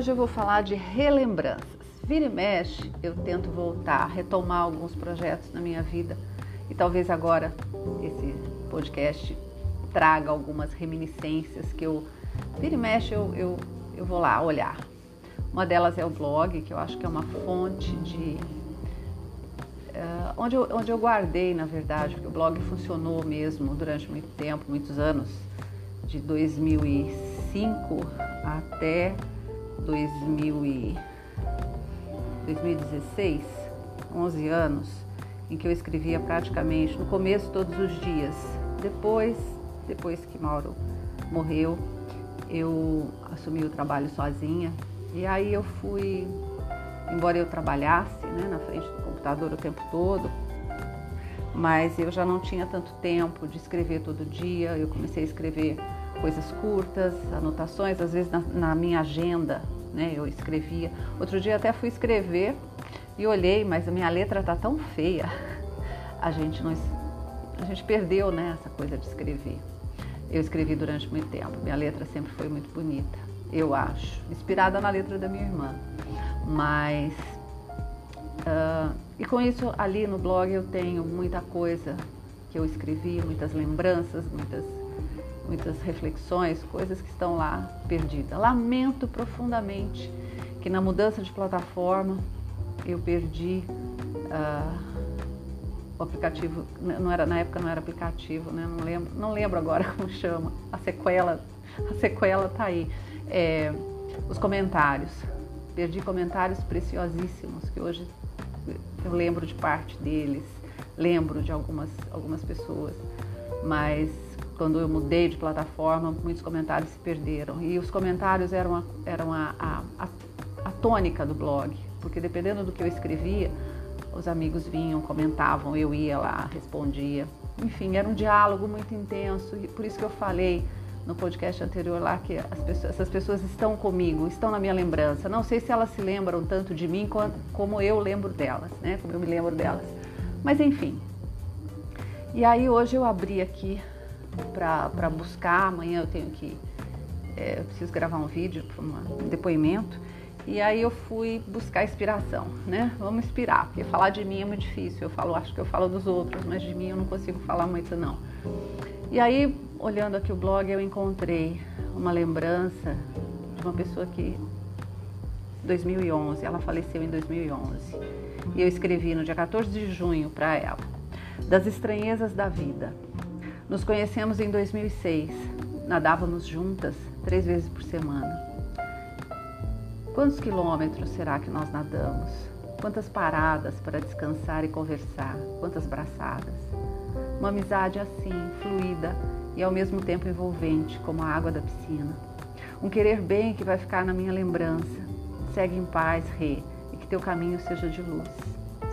hoje eu vou falar de relembranças. Vira e mexe, eu tento voltar, retomar alguns projetos na minha vida e talvez agora esse podcast traga algumas reminiscências que eu vira e mexe eu, eu, eu vou lá olhar. Uma delas é o blog, que eu acho que é uma fonte de. Uh, onde, eu, onde eu guardei, na verdade, porque o blog funcionou mesmo durante muito tempo, muitos anos, de 2005 até 2000 e 2016, 11 anos, em que eu escrevia praticamente no começo todos os dias. Depois, depois que Mauro morreu, eu assumi o trabalho sozinha e aí eu fui, embora eu trabalhasse né, na frente do computador o tempo todo, mas eu já não tinha tanto tempo de escrever todo dia. Eu comecei a escrever coisas curtas, anotações, às vezes na, na minha agenda, né? Eu escrevia. Outro dia até fui escrever e olhei, mas a minha letra tá tão feia. A gente não, a gente perdeu, né, essa coisa de escrever. Eu escrevi durante muito tempo. Minha letra sempre foi muito bonita, eu acho, inspirada na letra da minha irmã. Mas uh, e com isso ali no blog eu tenho muita coisa que eu escrevi, muitas lembranças, muitas muitas reflexões, coisas que estão lá perdidas. Lamento profundamente que na mudança de plataforma eu perdi uh, o aplicativo, não era na época não era aplicativo, né? Não lembro, não lembro agora como chama. A sequela, a sequela tá aí. É, os comentários, perdi comentários preciosíssimos que hoje eu lembro de parte deles, lembro de algumas algumas pessoas, mas quando eu mudei de plataforma, muitos comentários se perderam. E os comentários eram a, eram a, a, a, a tônica do blog, porque dependendo do que eu escrevia, os amigos vinham, comentavam, eu ia lá, respondia. Enfim, era um diálogo muito intenso e por isso que eu falei no podcast anterior lá que pessoas, essas pessoas estão comigo, estão na minha lembrança. Não sei se elas se lembram tanto de mim quanto, como eu lembro delas, né? Como eu me lembro delas. Mas enfim. E aí hoje eu abri aqui para buscar. Amanhã eu tenho que. É, eu preciso gravar um vídeo, um depoimento. E aí eu fui buscar inspiração, né? Vamos inspirar, porque falar de mim é muito difícil. Eu falo, acho que eu falo dos outros, mas de mim eu não consigo falar muito não. E aí, olhando aqui o blog, eu encontrei uma lembrança de uma pessoa que 2011, ela faleceu em 2011. E eu escrevi no dia 14 de junho para ela. Das estranhezas da vida. Nos conhecemos em 2006. Nadávamos juntas três vezes por semana. Quantos quilômetros será que nós nadamos? Quantas paradas para descansar e conversar? Quantas braçadas? Uma amizade assim, fluida e ao mesmo tempo envolvente, como a água da piscina. Um querer bem que vai ficar na minha lembrança. Segue em paz, Rê, e que teu caminho seja de luz.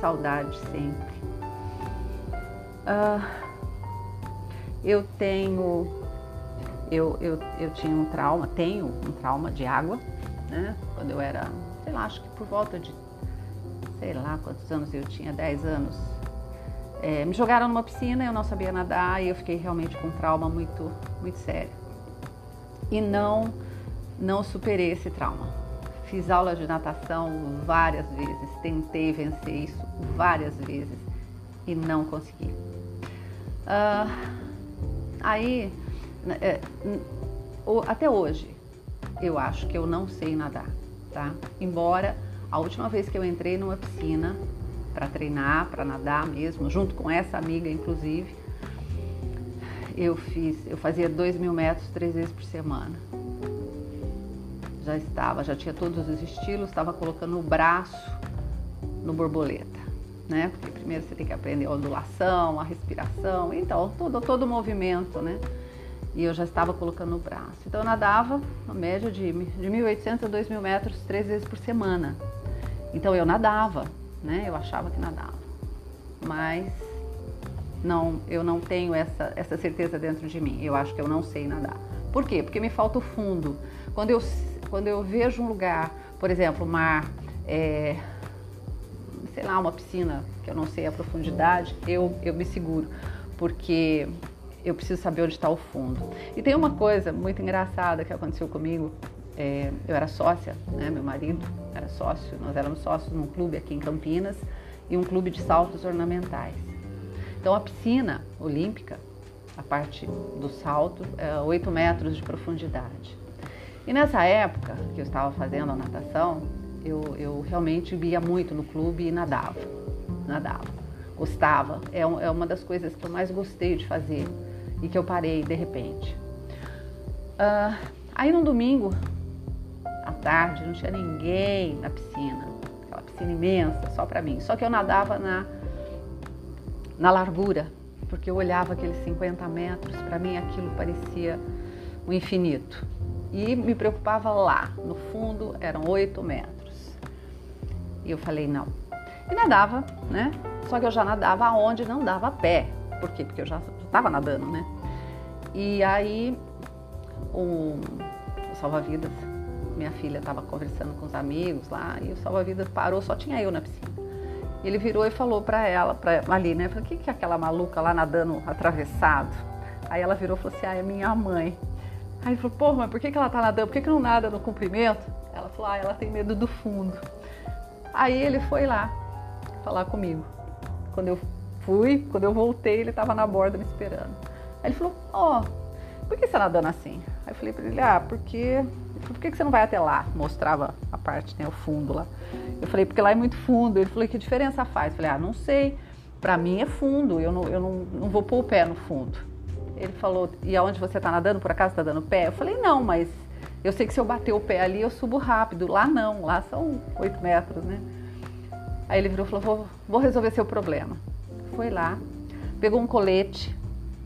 Saudade sempre. Uh, eu tenho, eu, eu, eu tinha um trauma, tenho um trauma de água, né? Quando eu era, sei lá, acho que por volta de, sei lá quantos anos eu tinha, 10 anos. É, me jogaram numa piscina, eu não sabia nadar e eu fiquei realmente com um trauma muito, muito sério. E não, não superei esse trauma. Fiz aula de natação várias vezes, tentei vencer isso várias vezes e não consegui. Uh, Aí, né, é, até hoje, eu acho que eu não sei nadar, tá? Embora a última vez que eu entrei numa piscina para treinar, para nadar mesmo, junto com essa amiga, inclusive, eu fiz, eu fazia dois mil metros três vezes por semana. Já estava, já tinha todos os estilos, estava colocando o braço no borboleta né? Porque primeiro você tem que aprender a ondulação, a respiração, então todo, todo o movimento, né? E eu já estava colocando o braço. Então eu nadava na média de, de 1.800 a 2.000 metros três vezes por semana. Então eu nadava, né? Eu achava que nadava. Mas não, eu não tenho essa, essa certeza dentro de mim. Eu acho que eu não sei nadar. Por quê? Porque me falta o fundo. Quando eu, quando eu vejo um lugar, por exemplo, mar, é, sei lá, uma piscina que eu não sei a profundidade, eu, eu me seguro, porque eu preciso saber onde está o fundo. E tem uma coisa muito engraçada que aconteceu comigo é, eu era sócia, né? meu marido era sócio, nós éramos sócios num clube aqui em Campinas e um clube de saltos ornamentais. Então a piscina olímpica, a parte do salto, é 8 metros de profundidade. E nessa época que eu estava fazendo a natação, eu, eu realmente via muito no clube e nadava, nadava, gostava. É, é uma das coisas que eu mais gostei de fazer e que eu parei de repente. Uh, aí no domingo, à tarde, não tinha ninguém na piscina, aquela piscina imensa, só para mim. Só que eu nadava na, na largura, porque eu olhava aqueles 50 metros, para mim aquilo parecia um infinito. E me preocupava lá, no fundo eram 8 metros. E eu falei, não. E nadava, né? Só que eu já nadava aonde não dava pé. Por quê? Porque eu já estava nadando, né? E aí o, o salva-vidas, minha filha estava conversando com os amigos lá e o salva-vidas parou, só tinha eu na piscina. Ele virou e falou para ela, para ali, né? Falei, o que, que é aquela maluca lá nadando atravessado? Aí ela virou e falou assim, ah, é minha mãe. Aí ele falou, porra, mas por que, que ela tá nadando? Por que, que não nada no comprimento? Ela falou, ah, ela tem medo do fundo. Aí ele foi lá falar comigo. Quando eu fui, quando eu voltei, ele estava na borda me esperando. Aí ele falou, ó, oh, por que você tá nadando assim? Aí eu falei para ele, ah, porque. Por que você não vai até lá? Mostrava a parte, né, o fundo lá. Eu falei, porque lá é muito fundo. Ele falou, que diferença faz? Eu falei, ah, não sei. Para mim é fundo, eu não, eu não, não vou pôr o pé no fundo. Ele falou, e aonde você está nadando, por acaso está dando pé? Eu falei, não, mas eu sei que se eu bater o pé ali, eu subo rápido. Lá não, lá são 8 metros, né? Aí ele virou e falou, vou, vou resolver seu problema. Foi lá, pegou um colete,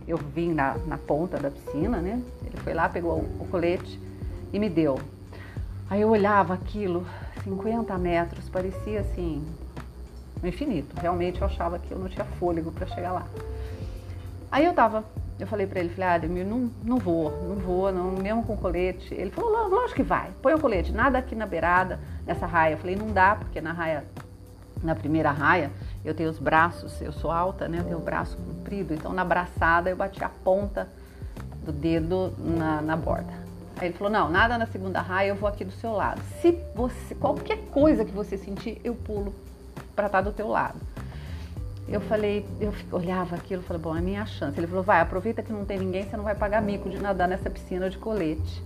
eu vim na, na ponta da piscina, né? Ele foi lá, pegou o, o colete e me deu. Aí eu olhava aquilo, 50 metros, parecia assim, um infinito. Realmente eu achava que eu não tinha fôlego para chegar lá. Aí eu tava, eu falei para ele, falei, Ademir, não, não vou, não vou, não, mesmo com colete. Ele falou, lógico que vai, põe o colete, nada aqui na beirada, nessa raia. Eu falei, não dá, porque na raia, na primeira raia, eu tenho os braços, eu sou alta, né? Eu tenho o braço comprido, então na braçada eu bati a ponta do dedo na, na borda. Aí ele falou, não, nada na segunda raia, eu vou aqui do seu lado. Se você, qualquer coisa que você sentir, eu pulo para estar do teu lado. Eu falei, eu olhava aquilo, falei, bom, é minha chance. Ele falou, vai, aproveita que não tem ninguém, você não vai pagar mico de nadar nessa piscina de colete.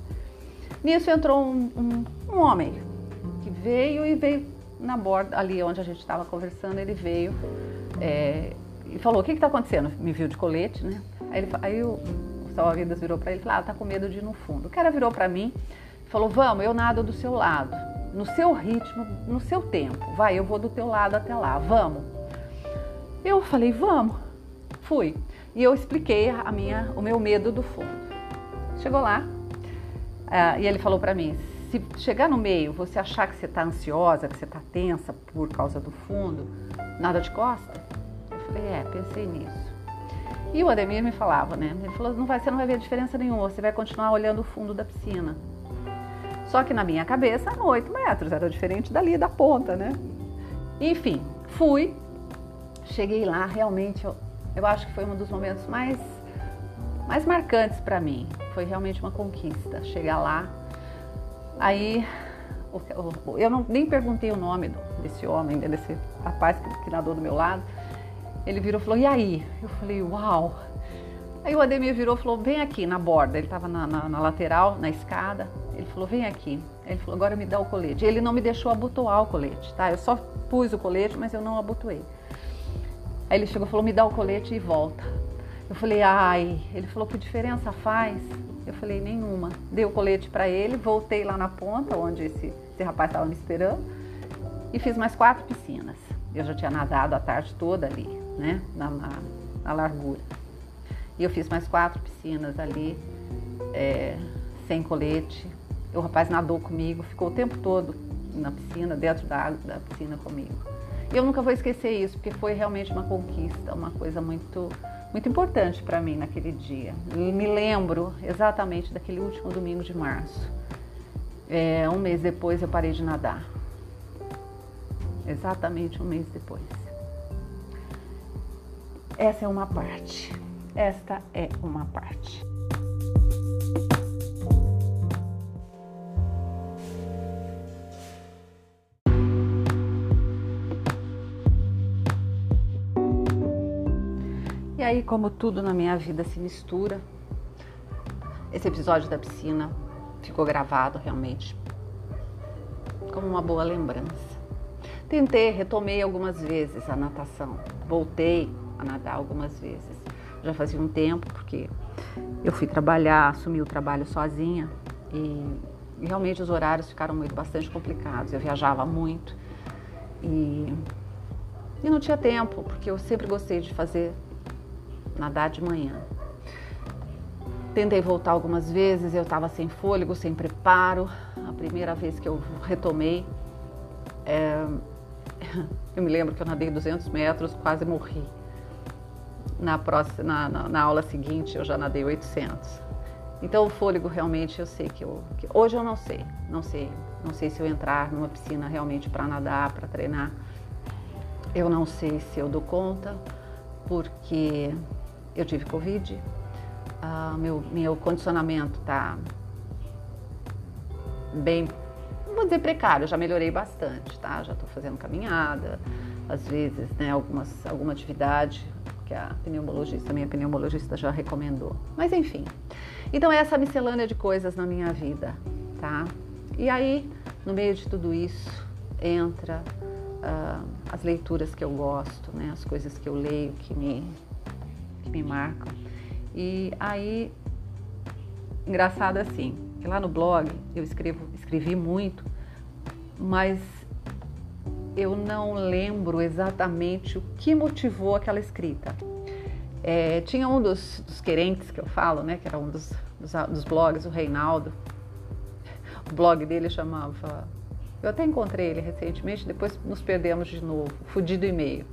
Nisso entrou um, um, um homem que veio e veio na borda, ali onde a gente estava conversando, ele veio é, e falou: O que está acontecendo? Me viu de colete, né? Aí, ele, aí o, o salva-vidas virou para ele e falou: Ah, tá com medo de ir no fundo. O cara virou para mim e falou: Vamos, eu nado do seu lado, no seu ritmo, no seu tempo. Vai, eu vou do teu lado até lá, vamos. Eu falei: Vamos. Fui. E eu expliquei a minha, o meu medo do fundo. Chegou lá uh, e ele falou para mim: se chegar no meio, você achar que você está ansiosa, que você está tensa por causa do fundo, nada de costa? Eu falei, é, pensei nisso. E o Ademir me falava, né? Ele falou, não vai, você não vai ver diferença nenhuma, você vai continuar olhando o fundo da piscina. Só que na minha cabeça eram 8 metros, era diferente dali da ponta, né? Enfim, fui, cheguei lá, realmente eu, eu acho que foi um dos momentos mais, mais marcantes para mim. Foi realmente uma conquista. Chegar lá, Aí eu não, nem perguntei o nome desse homem, né, desse rapaz que, que nadou do meu lado. Ele virou e falou, e aí? Eu falei, uau! Aí o Ademir virou e falou, vem aqui na borda. Ele estava na, na, na, lateral, na escada. Ele falou, vem aqui. Ele falou, agora me dá o colete. Ele não me deixou abotoar o colete, tá? Eu só pus o colete, mas eu não abotoei. Aí ele chegou e falou, me dá o colete e volta. Eu falei, ai. Ele falou, que diferença faz? Eu falei, nenhuma. Dei o colete para ele, voltei lá na ponta, onde esse, esse rapaz estava me esperando, e fiz mais quatro piscinas. Eu já tinha nadado a tarde toda ali, né, na, na, na largura. E eu fiz mais quatro piscinas ali, é, sem colete. O rapaz nadou comigo, ficou o tempo todo na piscina, dentro da da piscina comigo. E eu nunca vou esquecer isso, porque foi realmente uma conquista, uma coisa muito muito importante para mim naquele dia. E me lembro exatamente daquele último domingo de março. É, um mês depois eu parei de nadar. Exatamente um mês depois. Essa é uma parte. Esta é uma parte. Aí, como tudo na minha vida se mistura, esse episódio da piscina ficou gravado realmente como uma boa lembrança. Tentei, retomei algumas vezes a natação, voltei a nadar algumas vezes. Já fazia um tempo, porque eu fui trabalhar, assumi o trabalho sozinha e realmente os horários ficaram muito bastante complicados. Eu viajava muito e, e não tinha tempo, porque eu sempre gostei de fazer nadar de manhã. Tentei voltar algumas vezes, eu estava sem fôlego, sem preparo. A primeira vez que eu retomei, é, Eu me lembro que eu nadei 200 metros, quase morri. Na, próxima, na, na, aula seguinte eu já nadei 800. Então o fôlego realmente eu sei que eu que, hoje eu não sei, não sei, não sei se eu entrar numa piscina realmente para nadar, para treinar. Eu não sei se eu dou conta, porque eu tive covid, ah, meu meu condicionamento tá bem vou dizer precário, já melhorei bastante, tá? Já estou fazendo caminhada, às vezes, né, algumas, alguma atividade que a pneumologista, minha pneumologista já recomendou. Mas enfim. Então essa miscelânea de coisas na minha vida, tá? E aí, no meio de tudo isso, entra uh, as leituras que eu gosto, né? As coisas que eu leio que me, que me marcam. E aí, engraçado assim, lá no blog eu escrevo, escrevi muito, mas eu não lembro exatamente o que motivou aquela escrita. É, tinha um dos, dos, querentes que eu falo, né, que era um dos, dos, dos blogs, o Reinaldo. O blog dele chamava. Eu até encontrei ele recentemente, depois nos perdemos de novo, Fudido e meio.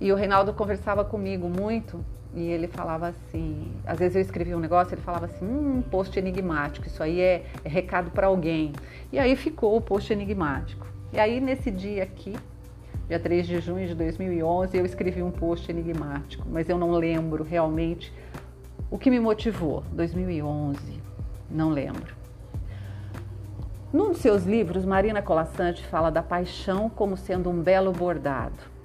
E o Reinaldo conversava comigo muito e ele falava assim, às vezes eu escrevia um negócio, ele falava assim, hum, post enigmático, isso aí é, é recado para alguém. E aí ficou o post enigmático. E aí nesse dia aqui, dia 3 de junho de 2011, eu escrevi um post enigmático, mas eu não lembro realmente o que me motivou. 2011, não lembro. Num dos seus livros, Marina Colassante fala da paixão como sendo um belo bordado.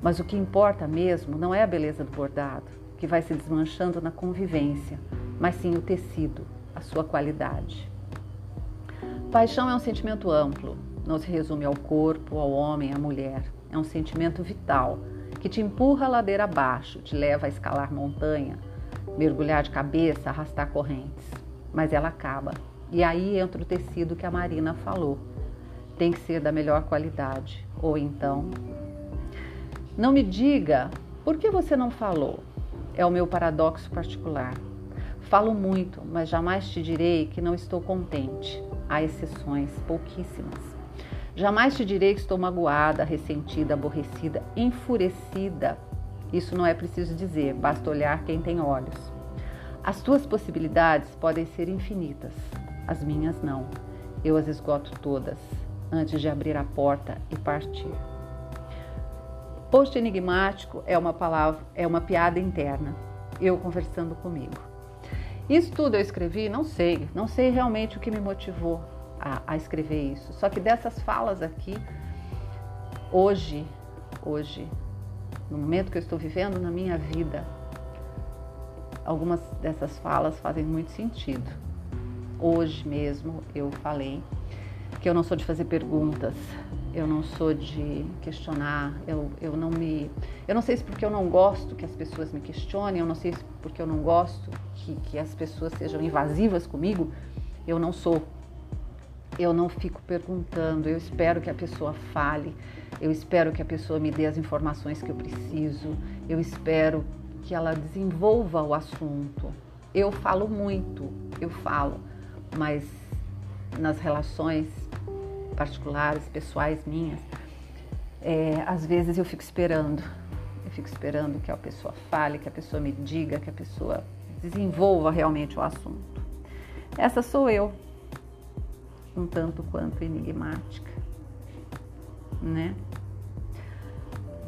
Mas o que importa mesmo não é a beleza do bordado, que vai se desmanchando na convivência, mas sim o tecido, a sua qualidade. Paixão é um sentimento amplo, não se resume ao corpo, ao homem, à mulher. É um sentimento vital que te empurra a ladeira abaixo, te leva a escalar montanha, mergulhar de cabeça, arrastar correntes. Mas ela acaba. E aí entra o tecido que a Marina falou. Tem que ser da melhor qualidade. Ou então não me diga por que você não falou. É o meu paradoxo particular. Falo muito, mas jamais te direi que não estou contente. Há exceções, pouquíssimas. Jamais te direi que estou magoada, ressentida, aborrecida, enfurecida. Isso não é preciso dizer, basta olhar quem tem olhos. As tuas possibilidades podem ser infinitas, as minhas não. Eu as esgoto todas antes de abrir a porta e partir. Post enigmático é uma palavra, é uma piada interna. Eu conversando comigo. Isso tudo eu escrevi, não sei, não sei realmente o que me motivou a, a escrever isso. Só que dessas falas aqui, hoje, hoje, no momento que eu estou vivendo na minha vida, algumas dessas falas fazem muito sentido. Hoje mesmo eu falei que eu não sou de fazer perguntas, eu não sou de questionar, eu, eu não me. Eu não sei se porque eu não gosto que as pessoas me questionem, eu não sei se porque eu não gosto que, que as pessoas sejam invasivas comigo, eu não sou. Eu não fico perguntando, eu espero que a pessoa fale, eu espero que a pessoa me dê as informações que eu preciso, eu espero que ela desenvolva o assunto. Eu falo muito, eu falo, mas nas relações particulares, pessoais minhas, é, às vezes eu fico esperando. Eu fico esperando que a pessoa fale, que a pessoa me diga, que a pessoa desenvolva realmente o assunto. Essa sou eu, um tanto quanto enigmática, né?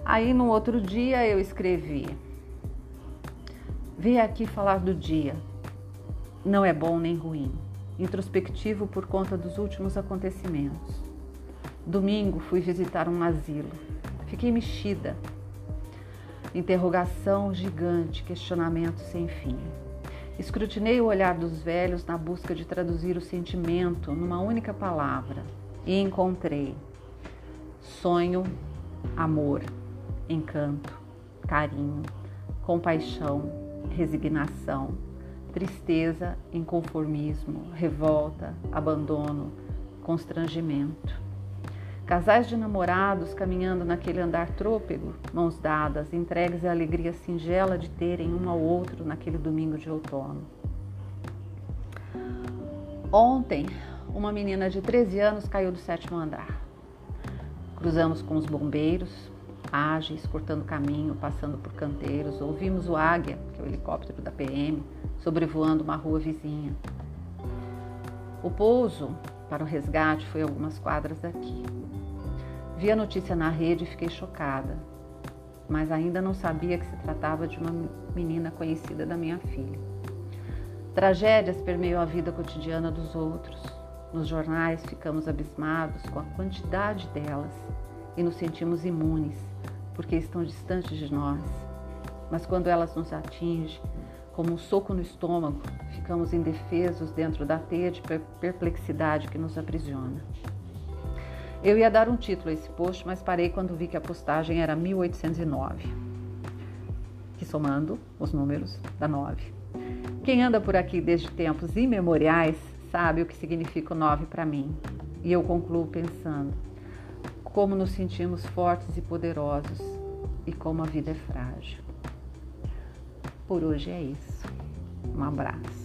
Aí no outro dia eu escrevi: Vim aqui falar do dia. Não é bom nem ruim introspectivo por conta dos últimos acontecimentos. Domingo fui visitar um asilo. Fiquei mexida. Interrogação gigante, questionamento sem fim. Escrutinei o olhar dos velhos na busca de traduzir o sentimento numa única palavra e encontrei sonho, amor, encanto, carinho, compaixão, resignação, tristeza, inconformismo, revolta, abandono, constrangimento. Casais de namorados caminhando naquele andar trôpego, mãos dadas, entregues à alegria singela de terem um ao outro naquele domingo de outono. Ontem, uma menina de 13 anos caiu do sétimo andar. Cruzamos com os bombeiros, ágeis, cortando caminho, passando por canteiros. Ouvimos o Águia, que é o helicóptero da PM, sobrevoando uma rua vizinha. O pouso para o resgate foi algumas quadras daqui. Vi a notícia na rede e fiquei chocada, mas ainda não sabia que se tratava de uma menina conhecida da minha filha. Tragédias permeiam a vida cotidiana dos outros. Nos jornais ficamos abismados com a quantidade delas e nos sentimos imunes, porque estão distantes de nós. Mas quando elas nos atingem, como um soco no estômago, ficamos indefesos dentro da teia de perplexidade que nos aprisiona. Eu ia dar um título a esse post, mas parei quando vi que a postagem era 1809, que somando os números da 9. Quem anda por aqui desde tempos imemoriais sabe o que significa o 9 para mim. E eu concluo pensando: como nos sentimos fortes e poderosos e como a vida é frágil. Por hoje é isso. Um abraço.